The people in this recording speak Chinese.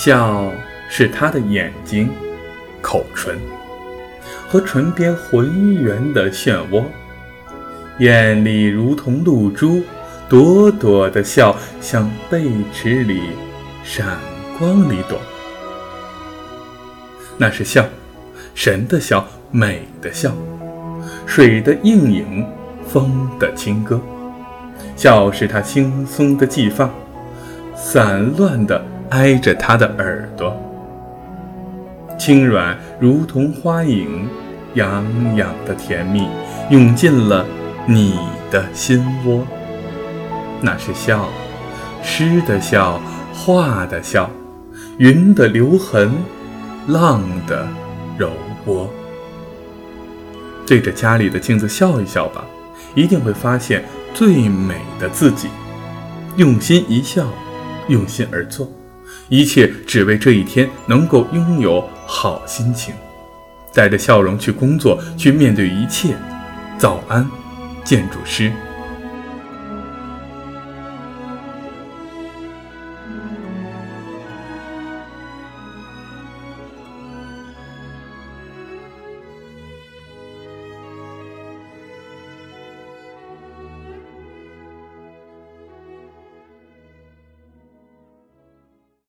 笑是他的眼睛、口唇和唇边浑圆的漩涡，眼里如同露珠，朵朵的笑像贝池里闪光里朵。那是笑，神的笑，美的笑，水的映影，风的轻歌。笑是他轻松的髻发，散乱的挨着他的耳朵，轻软如同花影，痒痒的甜蜜涌进了你的心窝。那是笑，诗的笑，画的笑，云的留痕，浪的柔波。对着家里的镜子笑一笑吧，一定会发现。最美的自己，用心一笑，用心而做，一切只为这一天能够拥有好心情，带着笑容去工作，去面对一切。早安，建筑师。